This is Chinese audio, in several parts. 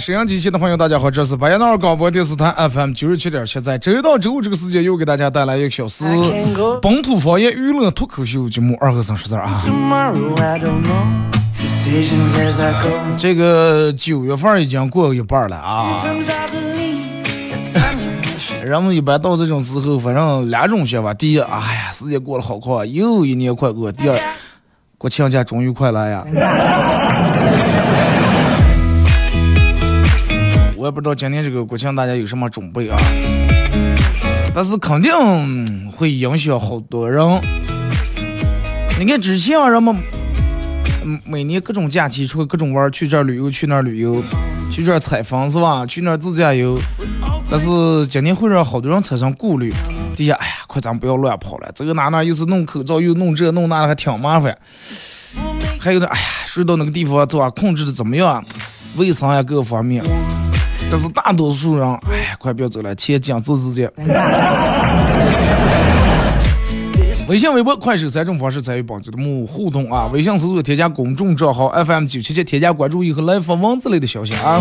沈阳机器的朋友，大家好，这是白彦淖尔广播电视台 FM 九十七点七，在周一到周五这个时间又给大家带来一个小时本土方言娱乐脱口秀节目《二和尚说事儿》啊。这个九月份已经过一半了啊，人们一般到这种时候，反正两种想法：第一，哎呀，时间过得好快，又一年快过；第二，国庆节终于快来呀。也不知道今天这个国庆大家有什么准备啊，但是肯定会影响好多人。你看之前啊，人们每年各种假期出各种玩，去这儿旅游，去那儿旅游，去这儿采风是吧？去那儿自驾游。但是今年会让好多人产生顾虑。第一，哎呀，快咱不要乱跑了，这个哪哪又是弄口罩，又弄这弄那，还挺麻烦。还有呢，哎呀，睡到那个地方做啊，控制的怎么样？卫生呀，各个方面。这是大多数人，哎呀，快别走了，钱讲自自见。微信、微博、快手三种方式参与本节目互动啊！微信搜索添加公众账号 FM 九七七，添加关注以后来发文字类的消息啊！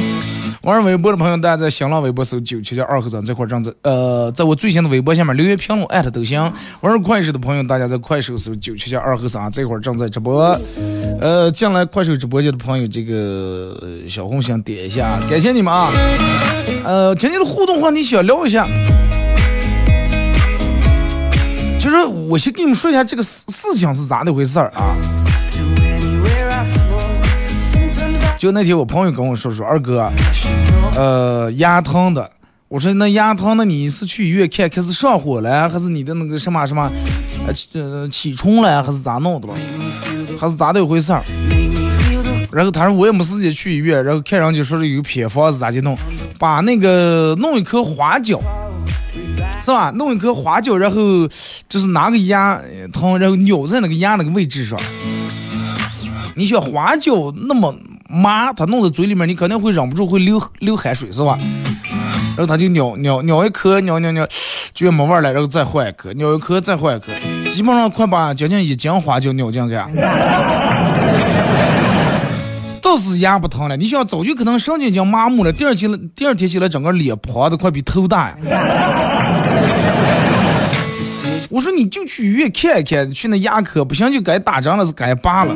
玩微博的朋友，大家在新浪微博搜九七七二和尚这块正在呃，在我最新的微博下面留言评论艾特都行。玩快手的朋友，大家在快手搜九七七二和尚这块正在直播。呃，进来快手直播间的朋友，这个小红心点一下，感谢你们啊！呃，今天的互动话题想聊一下。其实我先跟你们说一下这个事事情是咋的回事儿啊？就那天我朋友跟我说说，二哥，呃，牙疼的。我说那牙疼的你是去医院看，开始上火了，还是你的那个什么什么，呃，起起虫了，还是咋弄的吧？还是咋的一回事儿？然后他说我也没时间去医院，然后看人家说是有偏方是咋的弄，把那个弄一颗花椒。是吧？弄一颗花椒，然后就是拿个牙疼，然后咬在那个牙那个位置上。你想花椒那么麻，它弄在嘴里面，你肯定会忍不住会流流汗水，是吧？然后他就咬咬咬一颗，咬咬咬，觉得没味了，然后再换一颗，咬一颗再换一颗，基本上快把将近一斤花椒咬进去。倒是牙不疼了，你想早就可能神经已经麻木了，第二天第二天起来整个脸胖的快比头大呀。我说你就去医院看一看，去那牙科不行就该打针了，是该拔了。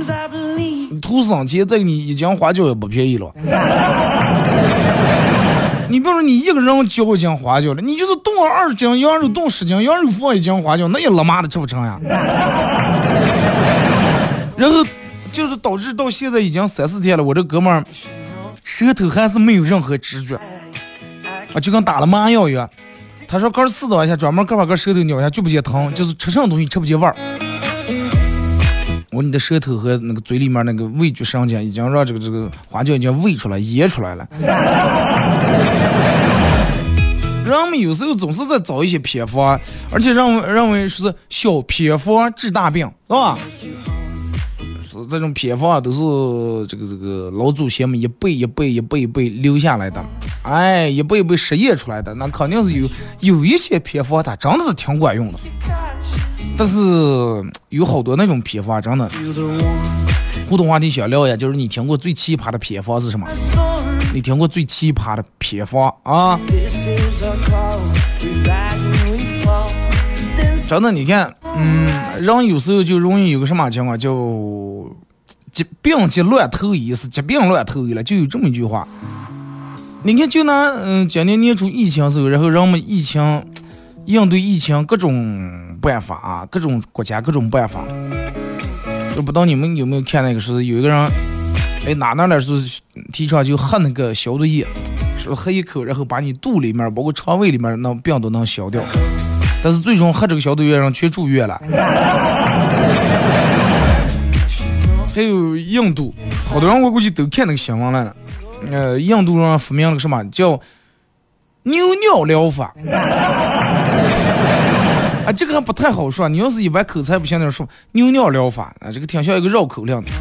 你图省钱，这个你一斤花椒也不便宜了。你比如说你一个人交一斤花椒了，你就是冻二十斤羊肉，冻十斤羊肉放一斤花椒，那也他妈的吃不成呀。然后就是导致到现在已经三四天了，我这哥们儿舌头还是没有任何知觉，啊，就跟打了麻药一样。他说：“刚试了一下，专门哥把个舌头咬一下就不见疼，就是吃什么东西吃不见味儿。”我说：“你的舌头和那个嘴里面那个味觉神经已经让这个这个花椒已经喂出来、噎出来了。”人们有时候总是在找一些偏方，而且认为认为是小偏方治大病，是吧？这种偏方啊都是这个这个老祖先们一辈一辈一辈一辈留下来的，哎，一辈一辈实验出来的，那肯定是有有一些偏方，它真的是挺管用的。但是有好多那种偏方，真的。互动话题想聊一下，就是你听过最奇葩的偏方是什么？你听过最奇葩的偏方啊？真的，你看，嗯，人有时候就容易有个什么情况，就疾病急乱投医，是疾病乱投医了，就有这么一句话。你看，就拿嗯，今年年初疫情时候，然后人们疫情应对疫情各种办法啊，各种国家各种办法。就不知道你们有没有看那个，是有一个人，哎，哪哪哪是提倡就喝那个消毒液，说喝一口，然后把你肚里面，包括肠胃里面那病都能消掉。但是最终喝这个消毒液，人全住院了。还有印度，好多人我估计都看那个新闻了。呃，印度人发明了个什么叫牛尿疗法？啊，这个还不太好说。你要是一般口才不行的说牛尿疗法啊，这个挺像一个绕口令的。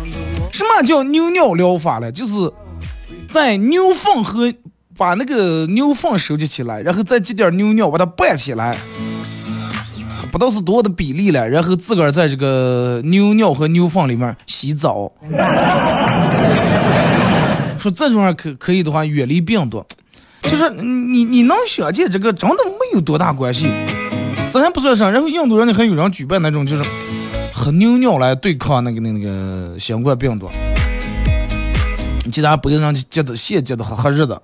什么叫牛尿疗法呢？就是在牛粪和把那个牛粪收集起来，然后再挤点牛尿把它拌起来。不知道是多的比例了，然后自个儿在这个牛尿和牛粪里面洗澡，说这种话可可以的话远离病毒，就是你你能想见这个真的没有多大关系，这还不算啥，然后印度人还有人举办那种就是喝牛尿来对抗那个那个新冠病毒，你竟然不给人家接的血接的喝喝热的。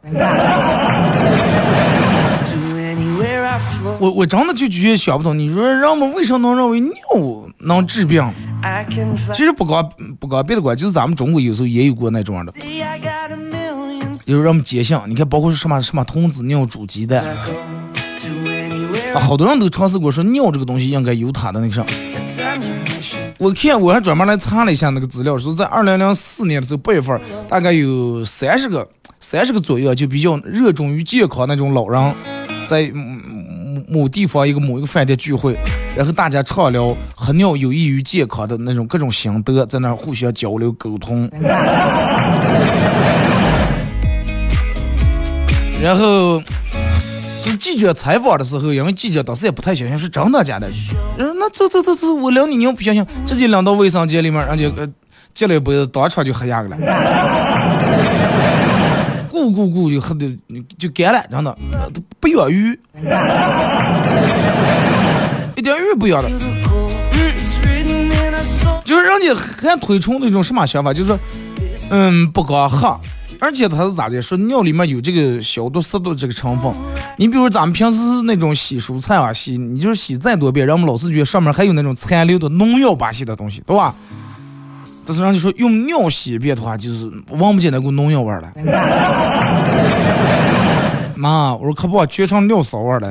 我我真的就觉得想不通，你说人们为什么能认为尿能治病？其实不光不光别的国，就是咱们中国有时候也有过那种的，有人们坚信，你看包括什么什么童子尿煮鸡蛋，好多人都尝试过说尿这个东西应该有它的那个啥。我看我还专门来查了一下那个资料，说在二零零四年的时候八月份，大概有三十个三十个左右就比较热衷于健康那种老人，在。某地方一个某一个饭店聚会，然后大家畅聊喝尿有益于健康的那种各种心得，在那互相交流沟通。然后，就记者采访的时候，因为记者当时也不太相信是真的假的。嗯，那走走走走，我领你尿不相信，直接领到卫生间里面，人家呃接了一杯，当场就喝下去了。咕咕咕就喝的就干了，真的不养鱼，一点鱼不养的。嗯，就是人家还推崇那种什么想法，就是说，嗯，不光喝，而且他是咋的？说尿里面有这个消毒湿毒这个成分。你比如咱们平时那种洗蔬菜啊，洗你就是洗再多遍，人们老是觉得上面还有那种残留的农药把戏的东西，对吧？但是人家说用尿洗一遍的话，就是闻不见那股农药味了。妈，我说可不，全成尿骚味了。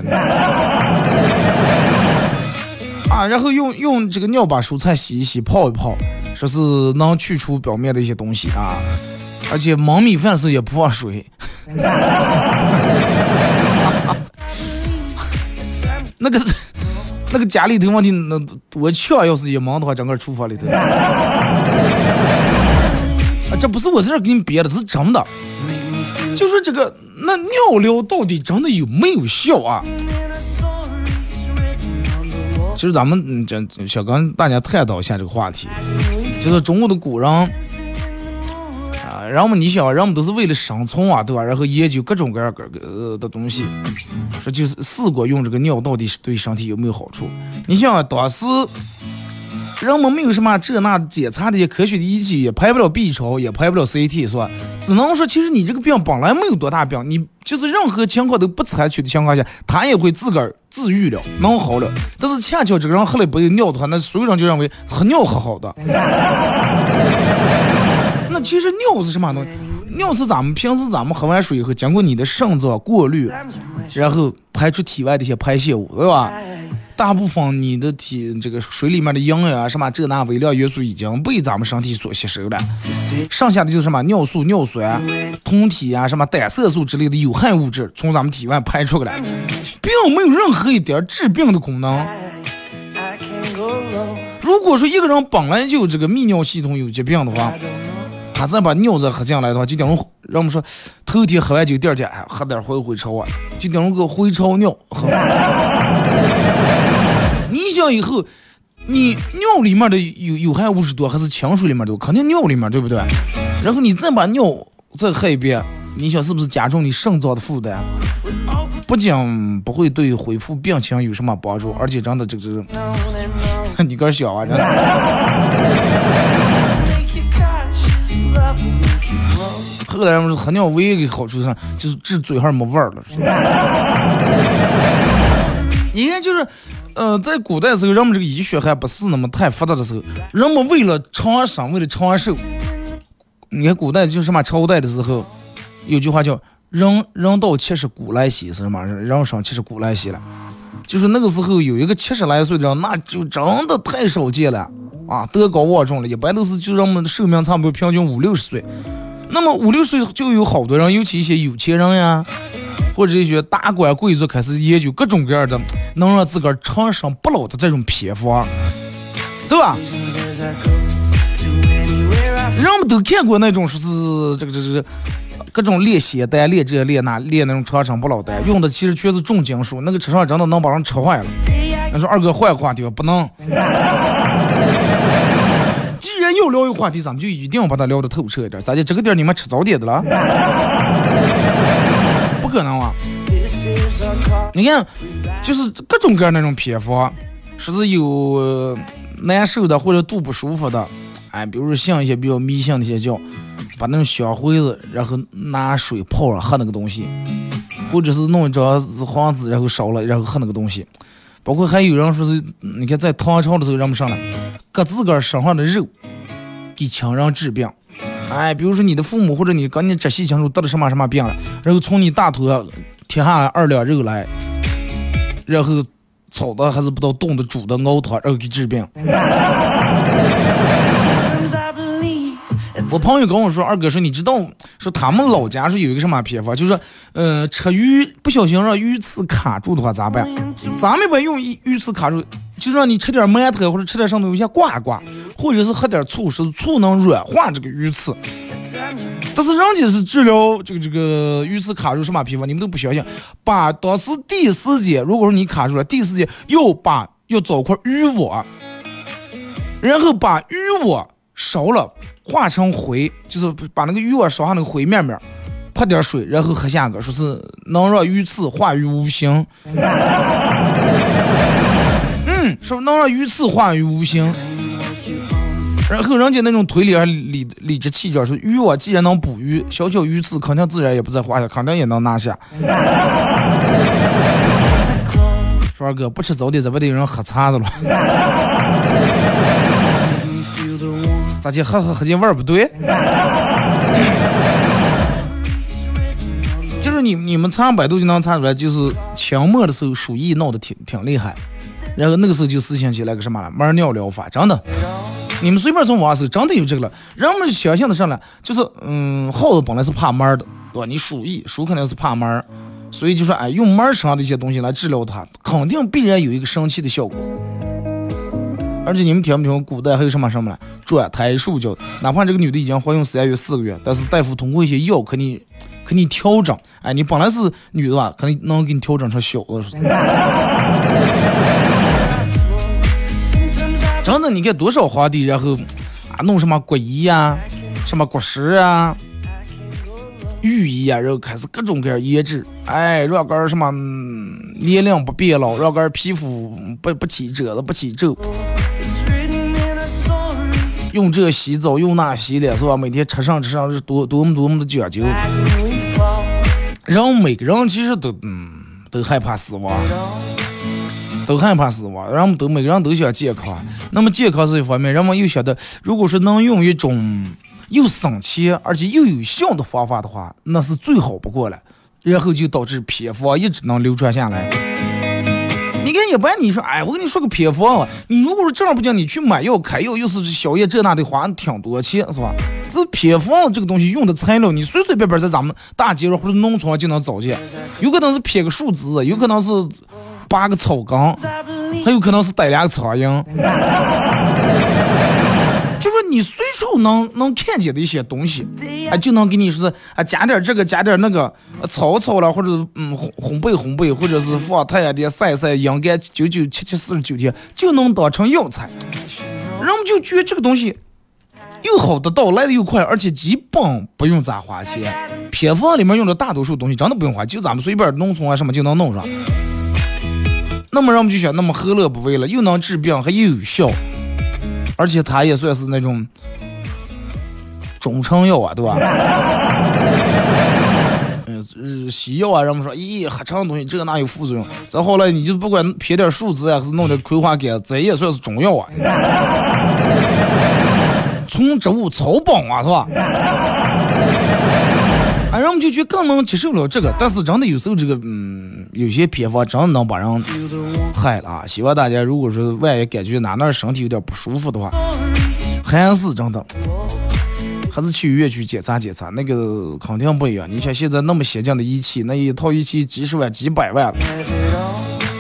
啊，然后用用这个尿把蔬菜洗一洗，泡一泡，说是能去除表面的一些东西啊。而且焖米饭时也不放水。那个。那个家里头问题那多呛，要是一忙的话，整个厨房里头。啊，这不是我在这给你编的，是真的。就说这个那尿疗到底真的有没有效啊？其实咱们这想跟大家探讨一下这个话题，就是中国的古人。人们，你想，人们都是为了生存啊，对吧？然后研究各种各样各个的东西，说就是试过用这个尿到底是对身体有没有好处。你想，当时人们没有什么这那检查的科学的仪器，也拍不了 B 超，也拍不了 CT，是吧？只能说，其实你这个病本来没有多大病，你就是任何情况都不采取的情况下，他也会自个儿治愈了，能好了。但是恰巧这个人喝了一杯尿的话，那所有人就认为喝尿喝好的。其实尿是什么东西？尿是咱们平时咱们喝完水以后，经过你的肾脏过滤，然后排出体外的一些排泄物，对吧？大部分你的体这个水里面的营养啊，什么这那微量元素已经被咱们身体所吸收了，剩下的就是什么尿素、尿酸、酮体啊，什么胆色素之类的有害物质从咱们体外排出来，并没有任何一点治病的功能。如果说一个人本来就这个泌尿系统有疾病的话，他再把尿再喝进来的话，就等于让我们说，头天喝完酒，第二天哎喝点回回潮啊，就等于个回潮尿喝。你想以后，你尿里面的有有害物质多还是清水里面多？肯定尿里面，对不对？然后你再把尿再喝一遍，你想是不是加重你肾脏的负担？不仅不会对恢复病情有什么帮助，而且真的这个，你个小啊，真的。后来人说喝尿唯一的好处是，就是治嘴上没味儿了。你看，就是，呃，在古代的时候，人们这个医学还不是那么太发达的时候，人们为了长生，为了长寿，你看古代就什么朝代的时候，有句话叫“人人到七十古来稀”，是什么？人生七十古来稀了。就是那个时候有一个七十来岁的人，那就真的太少见了啊，德高望重了。一般都是就人们寿命差不多平均五六十岁。那么五六岁就有好多人，尤其一些有钱人呀。或者一些大官贵族开始研究各种各样的能让自个儿长生不老的这种偏方，对吧？人们都看过那种说是这个这个各种炼仙丹、炼这炼那、炼那种长生不老丹，用的其实全是重金属，那个吃上真的能把人吃坏了。那说二哥换个话题吧，不能。既然要聊一个话题，咱们就一定要把它聊得透彻一点。咋的？这个点你们吃早点的了？不可能啊！你看，就是各种各样那种偏方，说是有难受的或者肚不舒服的，哎，比如说像一些比较迷信的一些叫把那种香灰子，然后拿水泡了喝那个东西，或者是弄一张黄纸然后烧了然后喝那个东西，包括还有人说是，你看在唐朝的时候人们上来割自个儿身上的肉，给亲人治病。哎，比如说你的父母或者你跟你直系亲属得了什么什么病了，然后从你大腿上贴下二两肉来，然后炒的还是不知道冻的煮的熬汤，然后给治病。我朋友跟我说，二哥说你知道，说他们老家是有一个什么偏方，就是说，嗯，吃鱼不小心让鱼刺卡住的话咋办？咱们不用鱼鱼刺卡住，就让你吃点馒头或者吃点什么东西挂挂，或者是喝点醋，是醋能软化这个鱼刺。但是人家是治疗这个这个鱼刺卡住什么皮肤，你们都不相信。把当时第一时间，如果说你卡住了，第一时间要把要找块鱼窝，然后把鱼窝烧了。化成灰，就是把那个鱼窝烧上那个灰面面，泼点水，然后喝下个，说是能让鱼刺化于无形。嗯，说能让鱼刺化于无形。然后人家那种推理还理理直气壮，说鱼我既然能捕鱼，小小鱼刺肯定自然也不在话下，肯定也能拿下。说二哥不吃早点，这不得有人喝茶的了？咋就喝喝喝这味儿不对？就是你你们查百度就能查出来，就是清末的时候鼠疫闹得挺挺厉害，然后那个时候就实行起来个什么了猫尿疗法，真的，你们随便从网上搜，真的有这个了。人们想象的上来就是嗯，耗子本来是怕猫的，对吧？你鼠疫，鼠肯定是怕猫，所以就说哎，用猫身上的一些东西来治疗它，肯定必然有一个神奇的效果。而且你们听不听？古代还有什么什么了？转胎术叫，哪怕这个女的已经怀孕三月四个月，但是大夫通过一些药，给你给你调整。哎，你本来是女的吧，可能能给你调整成小的。真的，你看多少皇帝，然后啊弄什么国医呀，什么国师啊，御医啊，然后开始各种各样研制，哎，让个什么年龄不变老，让个皮肤不不起褶子，不起皱。用这洗澡，用那洗脸，是吧？每天吃上吃上是多多么多么的讲究。人每个人其实都嗯都害怕死亡，都害怕死亡。人们都每个人都想健康。那么健康是一方面，人们又晓得，如果说能用一种又省钱而且又有效的方法的话，那是最好不过了。然后就导致偏方一直能流传下来。你看，一般你说，哎，我跟你说个偏方啊，你如果说正儿不经你去买药开药，又是宵夜这那的花挺多钱，是吧？这偏方这个东西用的材料，你随随便便在咱们大街上或者农村就能找见，有可能是撇个树枝，有可能是拔个草根，很有可能是逮两个苍蝇。就是你随手能能看见的一些东西，啊，就能给你说是啊，加点这个，加点那个，草草了，或者嗯烘烘焙烘焙，或者是放太阳底下晒晒，阴干九九七七四十九天，就能当成药材。人们就觉得这个东西又好得到，来的又快，而且基本不用咋花钱。偏方里面用的大多数东西真的不用花，就咱们随便农村啊什么就能弄上。那么人们就想，那么何乐不为了？又能治病，还又有效，而且它也算是那种中成药啊，对吧？嗯，西药啊，人们说，咦，喝成东西这个哪有副作用？再后来你就不管撇点树枝啊，还是弄点葵花干，这也算是中药啊。从植物草本啊，是吧？哎，人们就觉得更能接受了这个，但是真的有时候这个，嗯，有些偏方真的能把人害了啊！希望大家如果说万一感觉哪哪身体有点不舒服的话，还是真的，还是去医院去检查检查，那个肯定不一样。你像现在那么先进的仪器，那一套仪器几十万、几百万，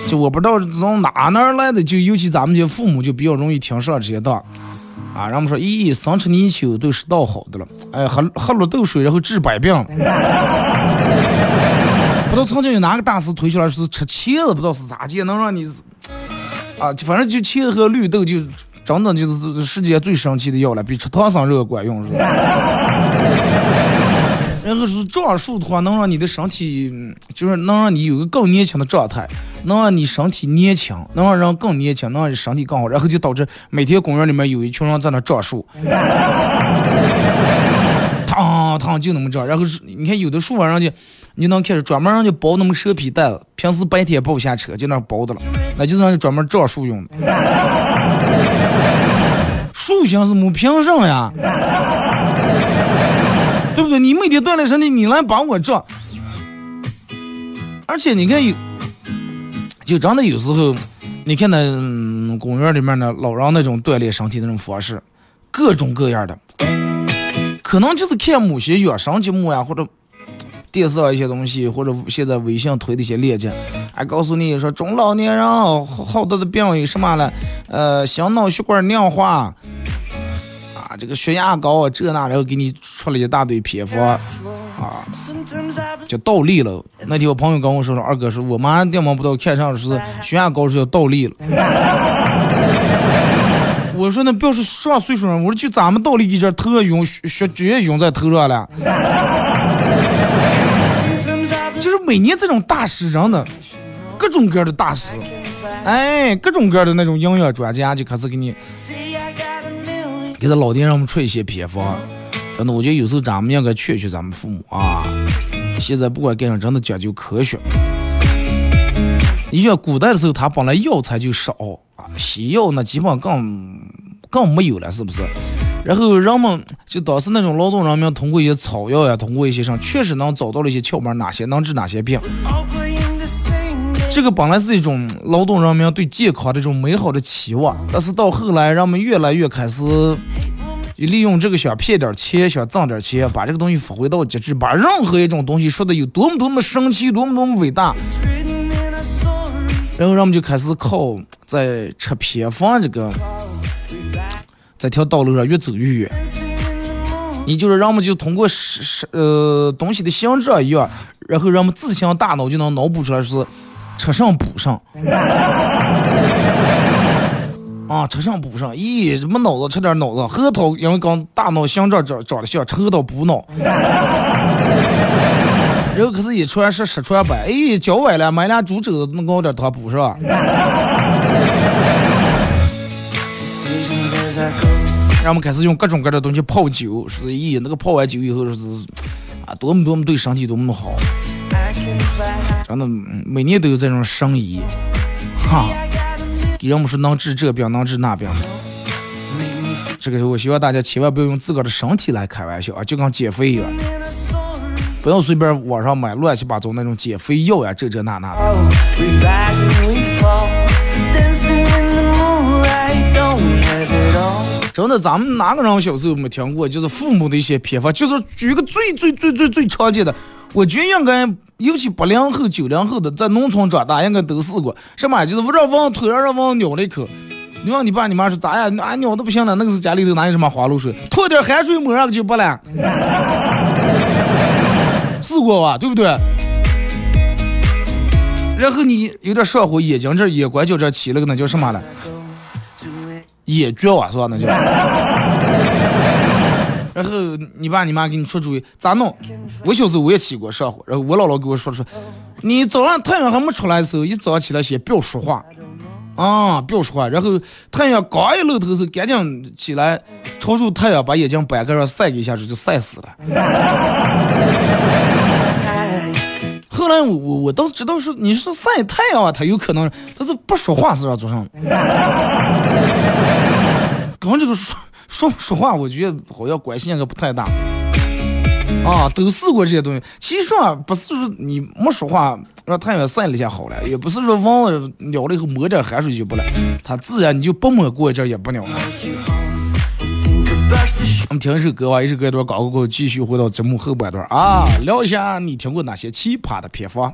就我不知道从哪哪来的，就尤其咱们这父母就比较容易听上这些当。啊，人们说，咦，生吃泥鳅都是倒好的了，哎，喝喝绿豆水然后治百病。不知道曾经有哪个大师推出来是吃茄子，不知道是咋介能让你，啊，反正就茄子和绿豆就真的就是世界最神奇的药了，比吃唐僧肉管用是吧？然后是壮树的话，能让你的身体，就是能让你有个更年轻的状态，能让你身体年轻，能让人更年轻，能让你身体更好。然后就导致每天公园里面有一群人在那撞树，躺躺就那么撞。然后是你看有的树啊，人家你能看着专门人家包那么蛇皮袋子，平时白天不下车就那包的了，那就是人家专门撞树用的。树形是没凭什呀？对不对？你每天锻炼身体，你来帮我这。而且你看有，就真的有时候，你看那公园里面的老人那种锻炼身体那种方式，各种各样的，可能就是看某些养生节目呀，或者电视上一些东西，或者现在微信推的一些链接，还告诉你说中老年人好多的病有什么了，呃，心脑血管硬化。这个血压高啊，这那，然后给你出了一大堆偏方啊，叫倒立了。那天我朋友跟我说说，二哥说，我妈电毛不到看上是血压高是要倒立了。我说那不要说上岁数人，我说就咱们倒立一阵，头上晕血血直接晕在头上了。就是每年这种大师，真的各种各样的大师，哎，各种各样的那种营养专家就开始给你。给他老爹让我们出一些偏方，真的，我觉得有时候咱们应该劝劝咱们父母啊。现在不管干啥，真的讲究科学。你像古代的时候，他本来药材就少啊，西药那基本更更没有了，是不是？然后人们就当时那种劳动人民，通过一些草药呀，通过一些上，确实能找到了一些窍门，哪些能治哪些病。这个本来是一种劳动人民对健康的这种美好的期望，但是到后来，人们越来越开始利用这个想骗点钱，想挣点钱，把这个东西发挥到极致，把任何一种东西说的有多么多么神奇，多么多么伟大，然后人们就开始靠在吃偏方这个这条道路上越走越远。你就是人们就通过是是呃东西的形状一样，然后人们自行大脑就能脑补出来是。车上补上，啊，车上补上，咦，没脑子，吃点脑子。核桃因为跟大脑形状长长得像，吃核桃补脑。然后可是一传十，十传百，哎，脚崴了，买俩猪肘子，弄熬点汤补是吧？然后我们开始用各种各样的东西泡酒，说咦，那个泡完酒以后说是啊，多么多么对身体多么好。真的，每年都有这种生意，哈，给人们说能治这病，能治那病。这个时候，我希望大家千万不要用自个儿的身体来开玩笑啊，就跟减肥一样，不要随便网上买乱七八糟那种减肥药呀，这这那那的。真的，咱们哪个人小时候没听过？就是父母的一些偏方，就是举个最最最最最常见的。我觉得应该，尤其八零后、九零后的在农村长大，应该都试过。什么？就是让往腿上让往咬了一口。你问你爸你妈说咋呀？俺咬的不行了，那个是家里头哪有什么花露水？吐点汗水抹上就不了。试过吧？对不对？然后你有点上火，眼睛这眼拐角这起了个那叫什么了？眼角啊，是吧？那叫。然后你爸你妈给你出主意咋弄？我小时候我也起过上火，然后我姥姥给我说说，你早上太阳还没出来的时候，一早上起来先不要说话，啊，不要说话。然后太阳刚一露头时，赶紧起来，朝住太阳把眼睛掰开，让晒一下子就晒死了。后来我我我倒知道是你是晒太阳，他有可能他是不说话是让做上。刚这个说说说话，我觉得好像关系应该不太大。啊，都试过这些东西。其实啊，不是说你没说话让太阳晒了一下好了，也不是说忘了了了以后抹点汗水就不了，它自然你就不抹过一阵也不了。我们听一首歌吧，一首歌一段广告过后，继续回到节目后半段啊，聊一下你听过哪些奇葩的偏方。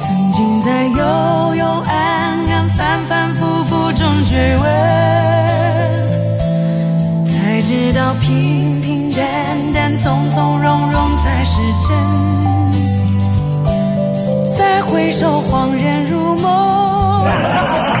曾经在幽幽暗暗、反反复复中追问，才知道平平淡淡、从从容容才是真。再回首，恍然如梦。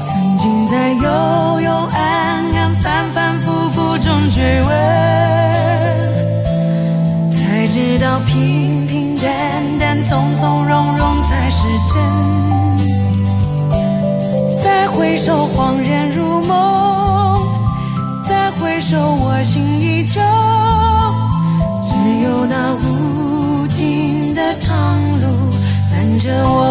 在幽幽暗暗、反反复复中追问，才知道平平淡淡、从从容容才是真。再回首，恍然如梦；再回首，我心依旧。只有那无尽的长路伴着我。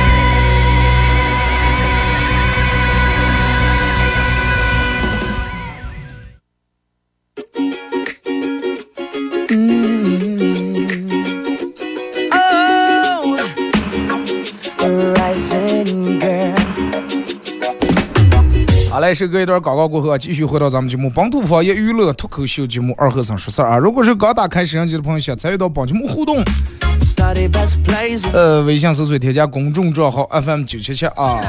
好嘞，是隔一段广告过后啊，继续回到咱们节目《本土方言娱乐脱口秀节目二和尚说事儿》啊。如果是刚打开摄像机的朋友，想参与到本节目互动，呃，微信搜索添加公众账号 FM 九七七啊。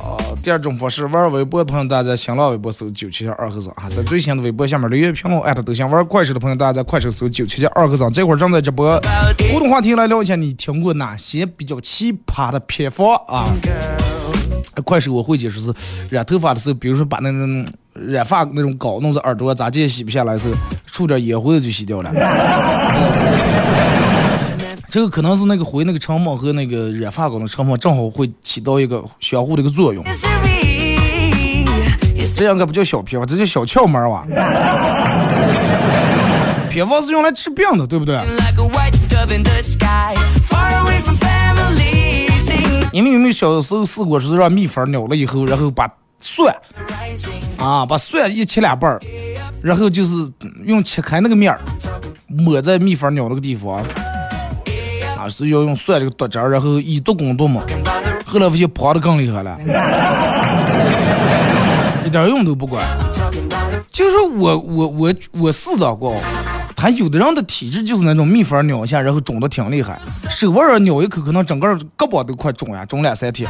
啊，第二种方式，玩微博的朋友，大家在新浪微博搜九七七二和尚啊，在最新的微博下面留言评论艾特都行。玩快手的朋友，大家在快手搜九七七二和尚，这会儿正在直播。互动话题来聊一下，你听过哪些比较奇葩的偏方啊？快手我会解释是染头发的时候，比如说把那种染发那种膏弄在耳朵，咋也洗不下来时候，出点烟灰就洗掉了。这个可能是那个灰那个成分和那个染发膏的成分正好会起到一个相互的一个作用。这样该不叫小偏方，这叫小窍门哇。偏方是用来治病的，对不对？你们有没有小时候试过，就是让蜜蜂咬了以后，然后把蒜啊，把蒜一切两半儿，然后就是用切开那个面儿抹在蜜蜂咬那个地方，啊，是要用蒜这个剁汁儿，然后以毒攻毒嘛。后来发现胖的更厉害了，一点用都不管。就是我我我我试到过。他有的人的体质就是那种蜜蜂咬一下，然后肿的挺厉害；手腕儿咬一口，可能整个胳膊都快肿呀，肿两三天；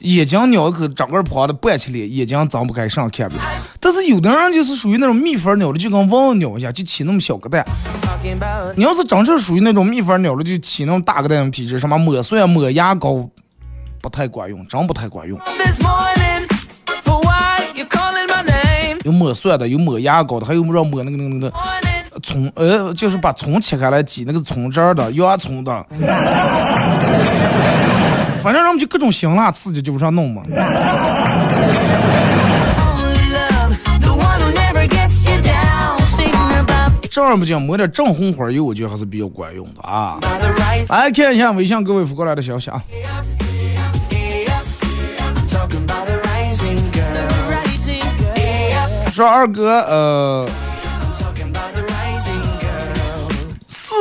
眼睛咬一口，整个胖的半起来，眼睛睁不开，上看不了。但是有的人就是属于那种蜜蜂咬的，就跟蚊子咬一下就起那么小个蛋。你要是真正属于那种蜜蜂咬了就起那种大个蛋的体质，什么抹蒜、抹牙膏，不太管用，真不太管用。有抹蒜的，有抹牙膏的，还有让抹那个那个那个。葱，呃，就是把葱切开来挤那个葱汁儿的，洋葱的，反正人们就各种辛辣刺激就往上弄嘛。正儿不经抹点正红花油，我觉得还是比较管用的啊。来看一下微信各位发过来的消息啊。说二哥，呃。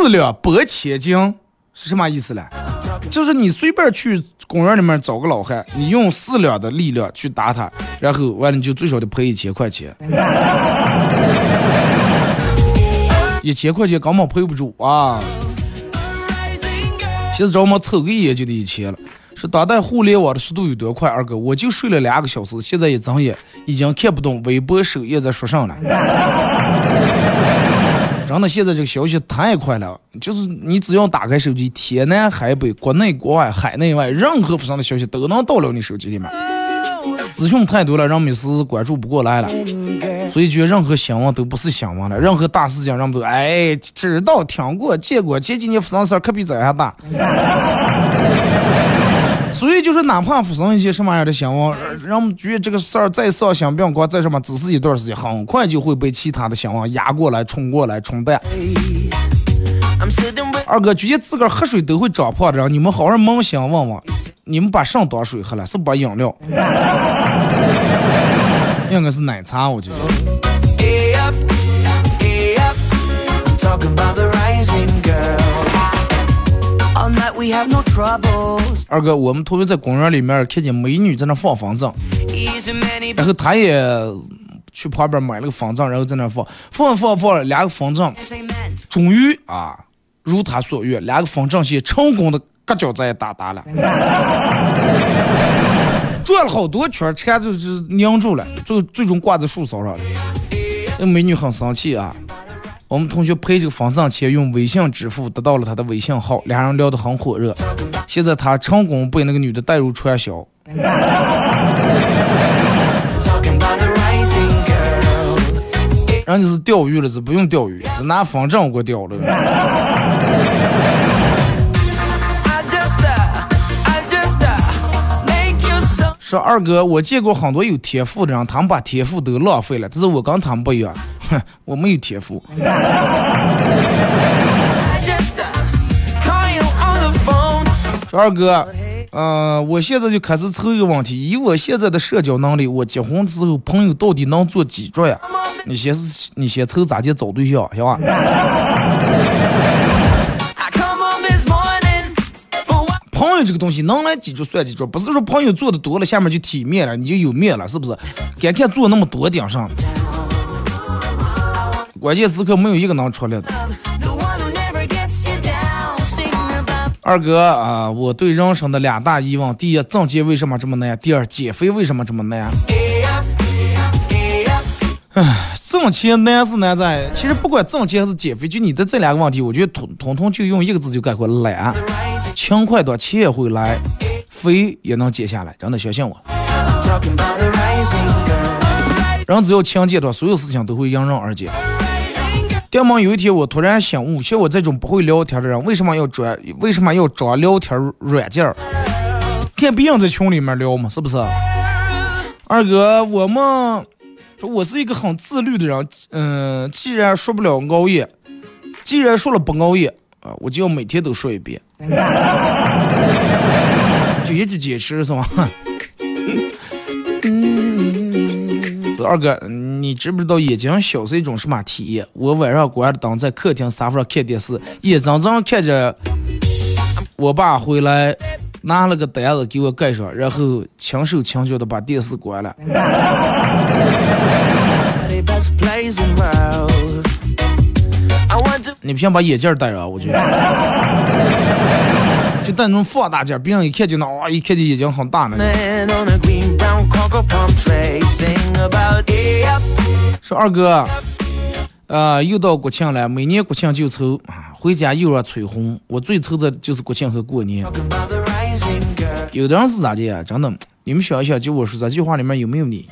四两拨千斤是什么意思呢？就是你随便去公园里面找个老汉，你用四两的力量去打他，然后完了你就最少得赔一千块钱。一千块钱根本赔不住啊！其实找我们凑个烟就得一千了。说当代互联网的速度有多快？二哥，我就睡了两个小时，现在一睁眼已经看不懂微博首页在说啥了。真的，现在这个消息太快了，就是你只要打开手机，天南海北、国内国外、海内外，任何发生的消息都能到了你手机里面。资讯太多了，让每次关注不过来了，所以觉得任何新闻都不是新闻了，任何大事情人们都哎知道、听过、见过，前几年发生的事儿可比这还大。所以就是哪怕发生一些什么样的新闻，让我们觉得这个事儿再上新不光再什么，只是一段时间，很快就会被其他的新闻压过来、冲过来、冲淡。二哥，觉得自个儿喝水都会长胖的人，你们好好扪心问问，你们把上当水喝了，是不把饮料？应该是奶茶，我觉得。no troubles. 二哥，我们同学在公园里面看见美女在那放风筝，然后他也去旁边买了个风筝，然后在那放，放放放了两个风筝，终于啊，如他所愿，两个风筝线成功的搁脚在打打了，转了好多圈，缠就是拧住了，最最终挂在树梢上了。那美女很生气啊。我们同学陪这个风筝钱用微信支付得到了他的微信号，俩人聊得很火热。现在他成功被那个女的带入传销。Talking about the rising girl. 人家是钓鱼了，是不用钓鱼，是拿风筝给我钓的。说二哥，我见过很多有天赋的人，他们把天赋都浪费了，但是我跟他们不一样，我没有天赋。I just, uh, call you on the phone. 说二哥，呃，我现在就开始愁一个问题，以我现在的社交能力，我结婚之后朋友到底能做几桌呀？你先是，你先愁咋地找对象，行吧？朋友这个东西能来几桌算几桌，不是说朋友做的多了，下面就体面了，你就有面了，是不是？该看做那么多顶上，关键时刻没有一个能出来的。二哥啊、我对人生的两大疑问：第一，挣钱为什么这么难？第二，减肥为什么这么难？gay up, gay up. 挣钱难是难在，其实不管挣钱还是减肥，就你的这两个问题，我觉得统统统就用一个字就概括：懒。勤快点，钱也会来，肥也能减下来，真的相信我。人只要勤俭的，所有事情都会迎刃而解。电梦有一天，我突然醒悟，像我这种不会聊天的人，为什么要转？为什么要找聊天软件儿？看别人在群里面聊嘛，是不是？二哥，我们说我是一个很自律的人，嗯、既然说不了熬夜，既然说了不熬夜啊，我就要每天都说一遍，就一直坚持是吧？二哥，你知不知道眼睛小是一种什么体验？我晚上关着灯在客厅沙发上看电视，眼睁睁看着我爸回来拿了个单子给我盖上，然后轻手轻脚的把电视关了。你不想把眼镜戴上？我觉得，就戴那种放大镜，别人一看就那哇，一看就眼睛很大那种。说二哥，呃，又到国庆了，每年国庆就愁啊，回家又让催婚。我最愁的就是国庆和过年。有的人是咋的呀？真的，你们想一想，就我说这句话里面有没有你？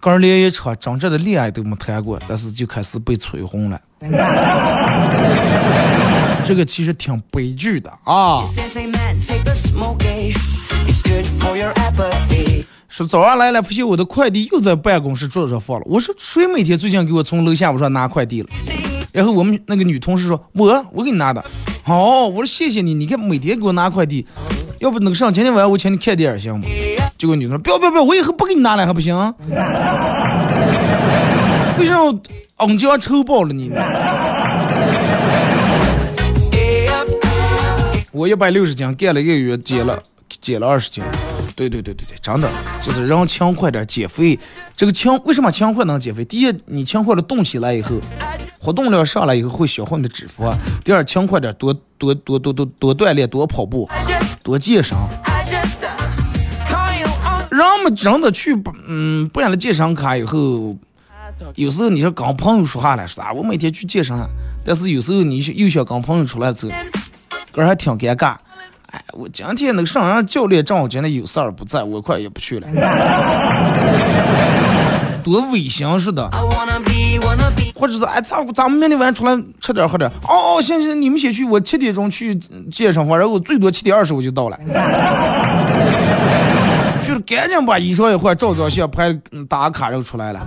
刚连一场真正的恋爱都没谈过，但是就开始被催婚了。这个其实挺悲剧的啊！说早上来了，发现我的快递又在办公室桌子上放了。我说谁每天最近给我从楼下我说拿快递了？然后我们那个女同事说，我我给你拿的。好，我说谢谢你，你看每天给我拿快递，要不那个上今天晚上我请你看电影行吗？结果女同事不要不要不要，我以后不给你拿了还不行？为啥我昂将抽爆了你？我一百六十斤，干了一个月，减了减了二十斤。对对对对对，真的就是人勤快点减肥。这个勤为什么勤快能减肥？第一，你勤快的动起来以后，活动量上来以后会消耗你的脂肪。第二，勤快点多多多多多多锻炼，多跑步，多健身。人们真的去嗯办了健身卡以后，有时候你说跟朋友说话了，说啊我每天去健身，但是有时候你又想跟朋友出来走，哥还挺尴尬。哎，我今天那个上人教练正好今天有事儿不在，我快也不去了，多违心似的。或者是哎，咱咱们明天晚上出来吃点喝点。哦哦，行行，你们先去，我七点钟去健身房，然后最多七点二十我就到了。去了，赶紧把衣裳一换，照照相，拍嗯打卡，然后出来了。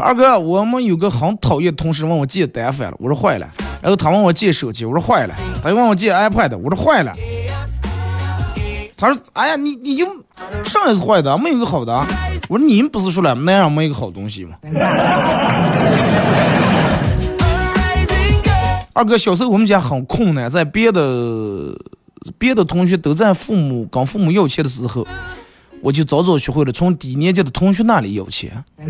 二哥，我们有个很讨厌同事问我借单反了，我说坏了。然后他问我借手机，我说坏了。他又问我借 iPad，我说坏了。他说：“哎呀，你你就上一次坏的，没有一个好的。”我说：“你们不是说了那样没有一个好东西吗？” 二哥，小时候我们家很困难，在别的别的同学都在父母跟父母要钱的时候，我就早早学会了从低年级的同学那里要钱，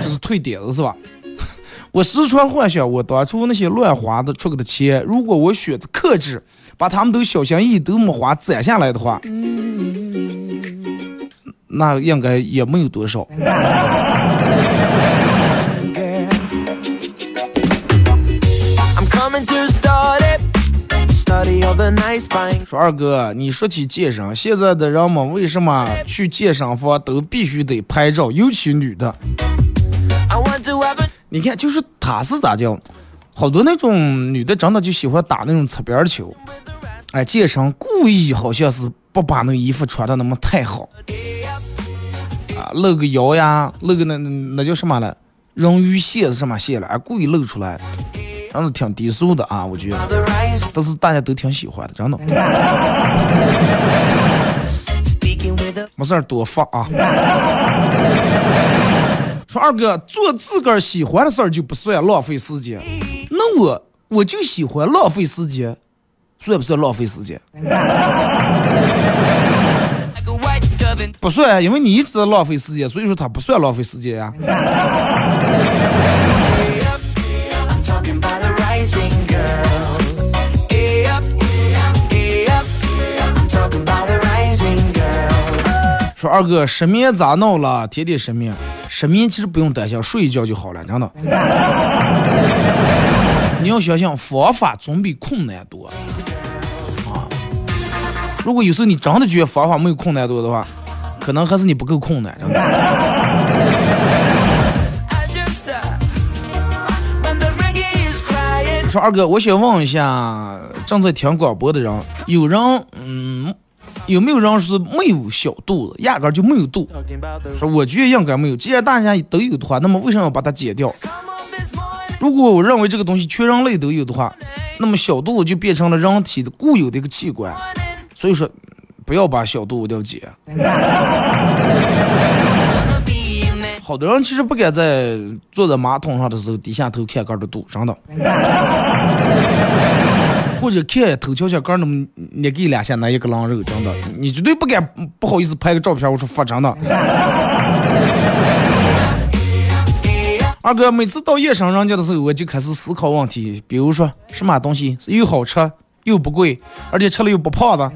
这是退点子是吧？我时常幻想，我当初那些乱花的出去的钱，如果我选择克制，把他们都小心翼翼都没花攒下来的话，那应该也没有多少。说二哥，你说起健身，现在的人们为什么去健身房都必须得拍照，尤其女的你看，就是他是咋叫？好多那种女的真的就喜欢打那种侧边球，哎，健身故意好像是不把那个衣服穿的那么太好，啊，露个腰呀，露个那那那叫什么了？人鱼线是什么线了？哎，故意露出来，真的挺低俗的啊，我觉得。但是大家都挺喜欢的，真的。没事儿多放啊。说二哥做自个儿喜欢的事儿就不算浪费时间，那我我就喜欢浪费时间，算不算浪费时间 不算，因为你一直在浪费时间，所以说他不算浪费时间呀。说二哥失眠咋弄了？天天失眠，失眠其实不用担心，睡一觉就好了，真的。你要相信，方法总比困难多啊。如果有时候你真的觉得方法没有困难多的话，可能还是你不够困难，真的。Uh. 说二哥，我想问一下，正在听广播的人，有人嗯，有没有人是没有小肚子，压根就没有肚？说我觉得应该没有，既然大家都有的话，那么为什么要把它剪掉？如果我认为这个东西全人类都有的话，那么小肚子就变成了人体的固有的一个器官。所以说，不要把小肚子掉剪。好多人其实不敢在坐在马桶上的时候低下头看杆的肚，真的。或者看头瞧瞧杆儿那么捏给两下那一个狼肉，真的，你绝对不敢不好意思拍个照片。我说发真的。二哥，每次到夜深人静的时候，我就开始思考问题，比如说什么东西是又好吃又不贵，而且吃了又不胖的。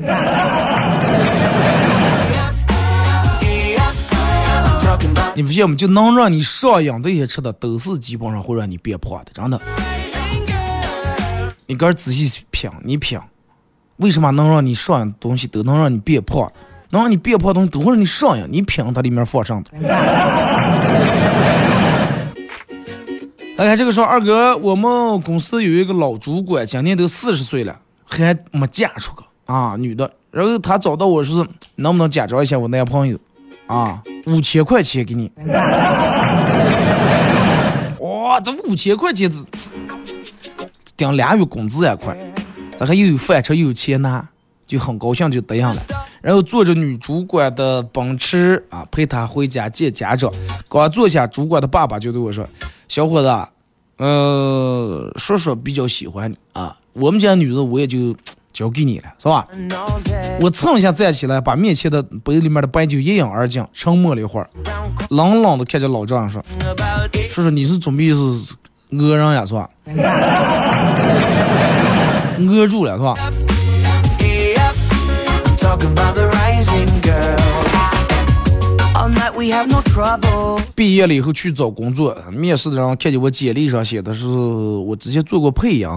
Talking about 你发现没？就能让你上瘾的一些吃的，都是基本上会让你变胖的，真的。你个儿仔细品，你品，为什么能让你上瘾的东西都能让你变胖？能让你变胖东西都会让你上瘾，你品它里面放上的。大家这个时候，二哥，我们公司有一个老主管，今年都四十岁了，还没嫁出去啊，女的。然后他找到我说是能不能假装一下我男朋友，啊，五千块钱给你。哇，这五千块钱子顶俩月工资也快，咱还又有饭吃又有钱拿，就很高兴就答应了。然后坐着女主管的奔驰啊，陪她回家见家长。刚坐下，主管的爸爸就对我说：“小伙子，呃，叔叔比较喜欢你啊，我们家女的我也就交给你了，是吧？”我蹭一下站起来，把面前的杯里面的白酒一饮而尽，沉默了一会儿，冷冷的看着老丈人说叔叔，你是准备是讹人呀，是吧？讹住了是吧？毕业了以后去找工作，面试的人看见我简历上写的是我之前做过配音，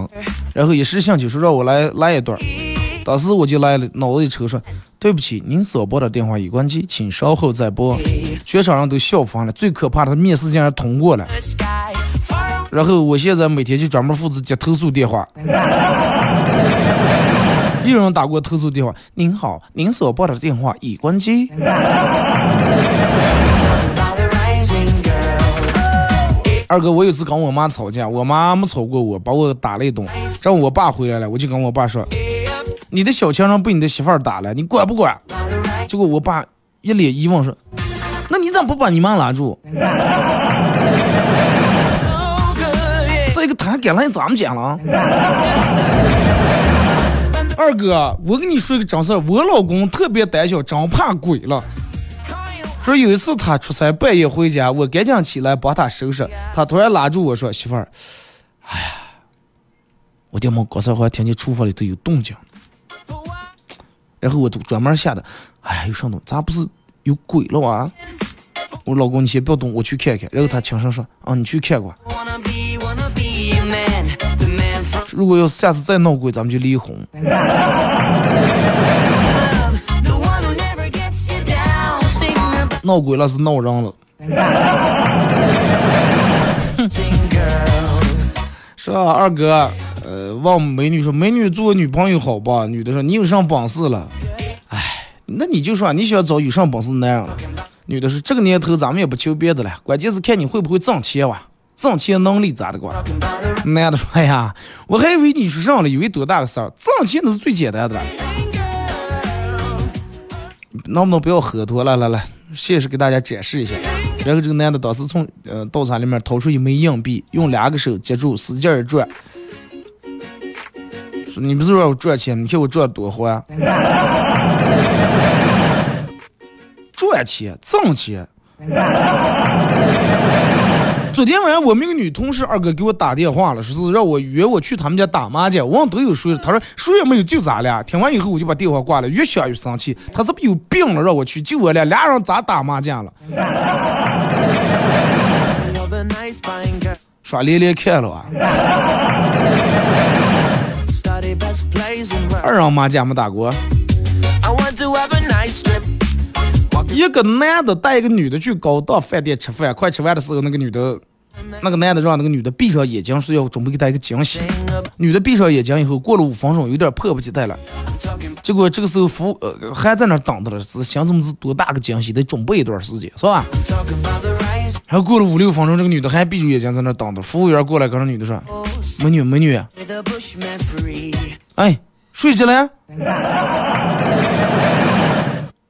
然后一时兴起说让我来来一段儿，当时我就来了，脑子一抽说对不起，您所拨的电话已关机，请稍后再拨。全场人都笑疯了，最可怕的是面试竟然通过了。然后我现在每天就专门负责接投诉电话。有人打过投诉电话，您好，您所拨打的电话已关机。二哥，我有次跟我妈吵架，我妈没吵过我，把我打了一顿。然后我爸回来了，我就跟我爸说，你的小情人被你的媳妇儿打了，你管不管？结果我爸一脸疑问说：“那你咋不把你妈拉住？”这个谈感了，咋么讲了？二哥，我跟你说个真事儿，我老公特别胆小，真怕鬼了。说有一次他出差半夜回家，我赶紧起来帮他收拾，他突然拉住我说：“媳妇儿，哎呀，我爹妈刚才好像听见厨房里头有动静。”然后我都专门吓得，哎呀，有啥动？咋不是有鬼了哇？我老公，你先不要动，我去看看。然后他轻声说：“啊，你去看过。如果要是下次再闹鬼，咱们就离婚。闹鬼了是闹人了。是啊，二哥，呃，问美女说：“美女做女朋友好吧？”女的说：“你有上本事了？”哎，那你就说你想找有啥本事的男人了。女的说：“这个年头咱们也不求别的了，关键是看你会不会挣钱哇，挣钱能力咋的管？”男的说：“哎呀，我还以为你说上了，以为多大个事儿，挣钱那是最简单的了。能不能不要喝多了？来来，现实给大家展示一下。然后这个男的当时从呃稻草里面掏出一枚硬币，用两个手接住，使劲一转。说你不是让我赚钱，你看我赚多欢。赚钱，挣钱。昨天晚上我们一个女同事二哥给我打电话了，说是让我约我去他们家打麻将。我问都有谁，他说谁也没有，就咱俩。听完以后我就把电话挂了，越想越生气。他是不是有病了？让我去，就我俩，俩人咋打麻将了？耍连连看了啊！二人麻将没打过。一个男的带一个女的去高档饭店吃饭，快吃饭的时候，那个女的，那个男的让那个女的闭上眼睛，说要准备给她一个惊喜。女的闭上眼睛以后，过了五分钟，有点迫不及待了。结果这个时候服呃还在那等着了，是想怎么是多大个惊喜，得准备一段时间，是吧？然后过了五六分钟，这个女的还闭着眼睛在那等着。服务员过来跟那女的说：“美女，美女，哎，睡着了？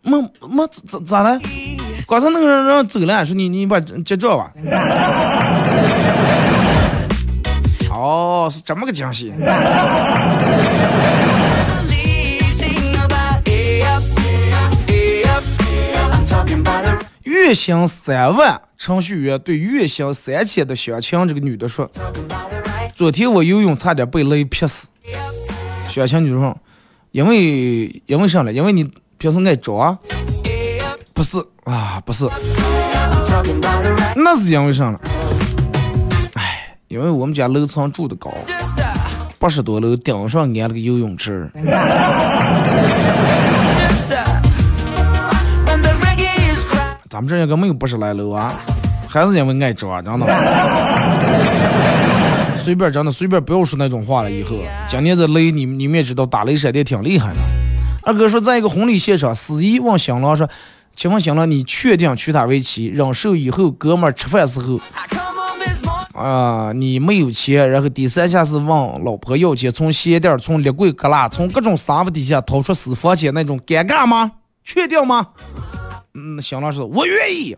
没没咋咋了？刚才那个人让走了，说你你把结账吧。哦，是这么个惊喜。月薪三万，程序员对月薪三千的相亲这个女的说：“昨天我游泳差点被雷劈死。”相亲女的说：“因为因为啥了？因为你平时爱抓？不是啊，不是，那是因为啥了？哎，因为我们家楼层住的高，八十多楼顶上安了个游泳池。”咱们这应该没有八十来楼啊，还是因为爱抓，真的。随便，真的随便，不要说那种话了。以后，今年这雷，你你们也知道，打雷闪电挺厉害的。二哥说，在一个婚礼现场，司仪问新郎说：“请问新郎，你确定娶她为妻？忍受以后哥们吃饭时候，啊，你没有钱。然后第三下是问老婆要钱，从鞋垫、从立柜旮旯、从各种沙发底下掏出私房钱，那种尴尬吗？确定吗？”嗯，新郎说：“我愿意。”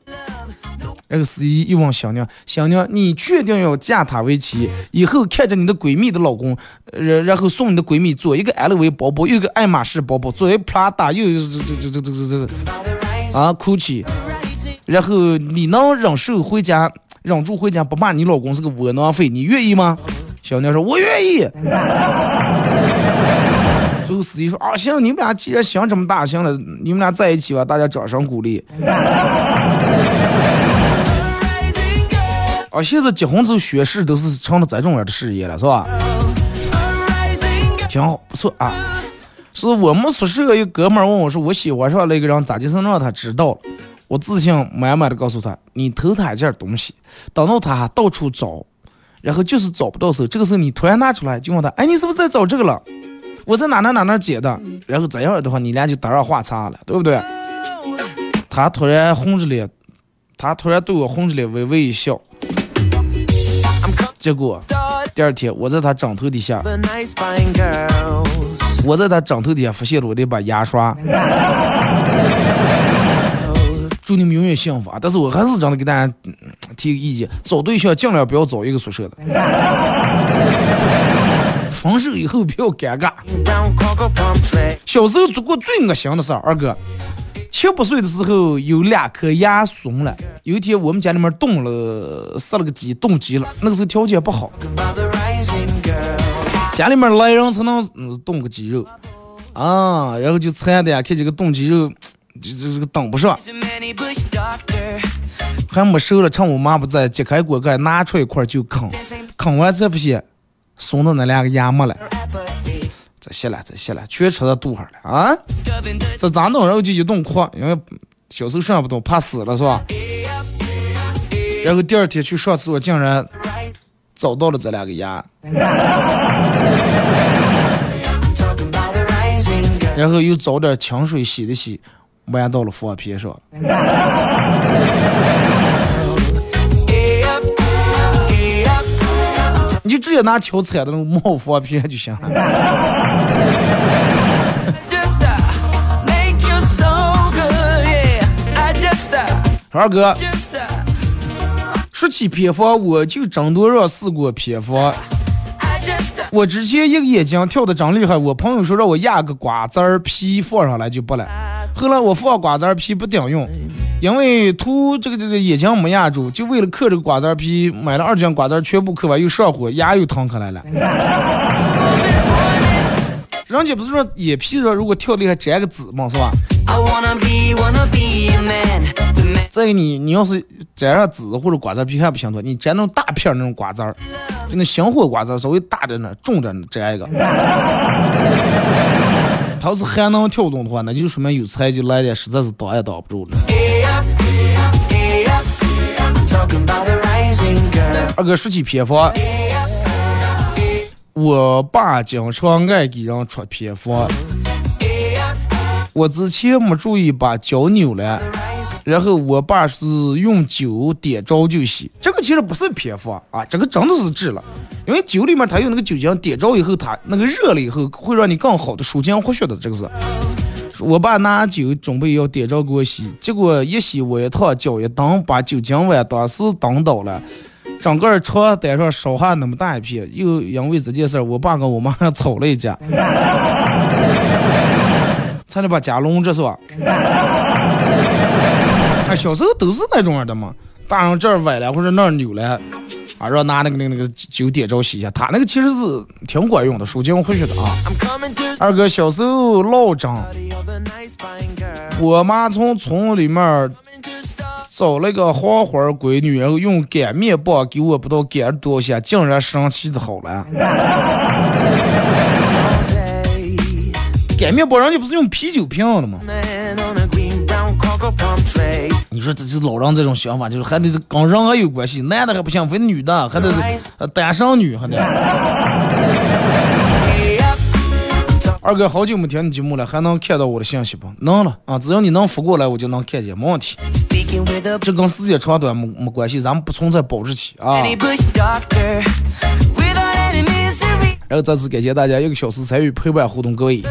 然后司仪又问小娘：“小娘，你确定要嫁他为妻？以后看着你的闺蜜的老公，然然后送你的闺蜜左一个 LV 包包，右一个爱马仕包包，左一 Prada，右这这这这这这啊 Gucci，然后你能忍受回家，忍住回家不骂你老公是个窝囊废，你愿意吗？”小娘说：“我愿意。”最后司机说：“啊，行，你们俩既然想这么大，行了，你们俩在一起吧，大家掌声鼓励。”啊，现在结婚之后宣誓都是成了这种样的事业了，是吧？挺好，不错啊。是我们宿舍一哥们问我说：“我喜欢上那个人，咋就是让他知道？”我自信满满的告诉他：“你偷他一件东西，等到他到处找，然后就是找不到时候，这个时候你突然拿出来，就问他：哎，你是不是在找这个了？”我在哪哪哪哪捡的，然后这样的话，你俩就搭上话茬了，对不对？他突然红着脸，他突然对我红着脸微微一笑，结果第二天我在他枕头底下我在他枕头底下发现了我的一把牙刷。祝你们永远幸福啊！但是我还是真的给大家嗯提个意见，找对象尽量不要找一个宿舍的，分手以后不要尴尬。小时候做过最恶心的事儿，二哥，七八岁的时候有两颗牙松了。有一天我们家里面冻了，杀了个鸡，冻鸡了。那个时候条件不好，家里面来人才能嗯冻个鸡肉啊，然后就惨的呀，看这个冻鸡肉，就就这个等不上，还没熟了，趁我妈不在，揭开锅盖拿出一块就啃，啃完才发现松的那两个牙没了。再歇了，再歇了，全吃到肚上了啊！这咋弄？然后就一顿哭，因为小时候上不懂，怕死了是吧？然后第二天去上厕所，竟然找到了这两个牙，然后又找点清水洗了洗，弯到了方片上。你就直接拿球踩的那种冒方片就行了。二哥，说起偏方，我就真多让试过偏方。我之前一个眼睛跳的真厉害，我朋友说让我压个瓜子儿皮放上来就不了。后来我放瓜子儿皮不顶用，因为涂这个这个眼睛没压住，就为了刻这个瓜子儿皮，买了二斤瓜子儿全部刻完又上火，牙又疼开来了。人家不是说眼皮上如果跳厉害粘个纸吗？是吧？再给你，你要是粘上纸或者瓜子皮还不行的话，你粘那种大片那种瓜子儿，就那香火瓜子儿，稍微大点的、重点的粘一个。他要是还能跳动的话，那就说明有才，就来点实在是挡也挡不住了。二哥说起偏方，我爸经常爱给人出偏方。我之前没注意把脚扭了，然后我爸是用酒点着就洗，这个其实不是偏方啊，这个真的是治了，因为酒里面它有那个酒精，点着以后它那个热了以后会让你更好的舒筋活血的，这个是。我爸拿酒准备要点着给我洗，结果一洗我一烫脚一蹬，把酒精碗当时蹬倒了，整个床单上烧下那么大一片，又因为这件事，我爸跟我妈吵了一架。差点把家弄这是吧？啊，小时候都是那种样的嘛，大人这儿崴了或者那儿扭了，啊，让拿那个那个那个酒点着洗一下，他那个其实是挺管用的，舒筋活血的啊。二哥小时候老张，我妈从村里面找了个黄花闺女，然后用擀面棒给我不到擀了多少下，竟然神奇的好了。擀面棒人家不是用啤酒瓶的吗？你说这这老人这种想法，就是还得跟人还有关系，男的还不行，非女的还得单身女还得。二哥，好久没听你节目了，还能看到我的信息不？能了啊，只要你能发过来，我就能看见，没问题。这跟时间长短没没关系，咱们不存在保质期啊。然后再次感谢大家一个小时参与陪伴互动，各位，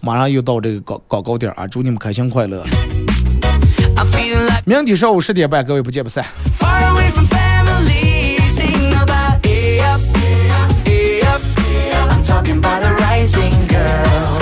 马上又到这个高高高点啊！祝你们开心快乐。明天上午十点半，各位不见不散。Talking about rising girl.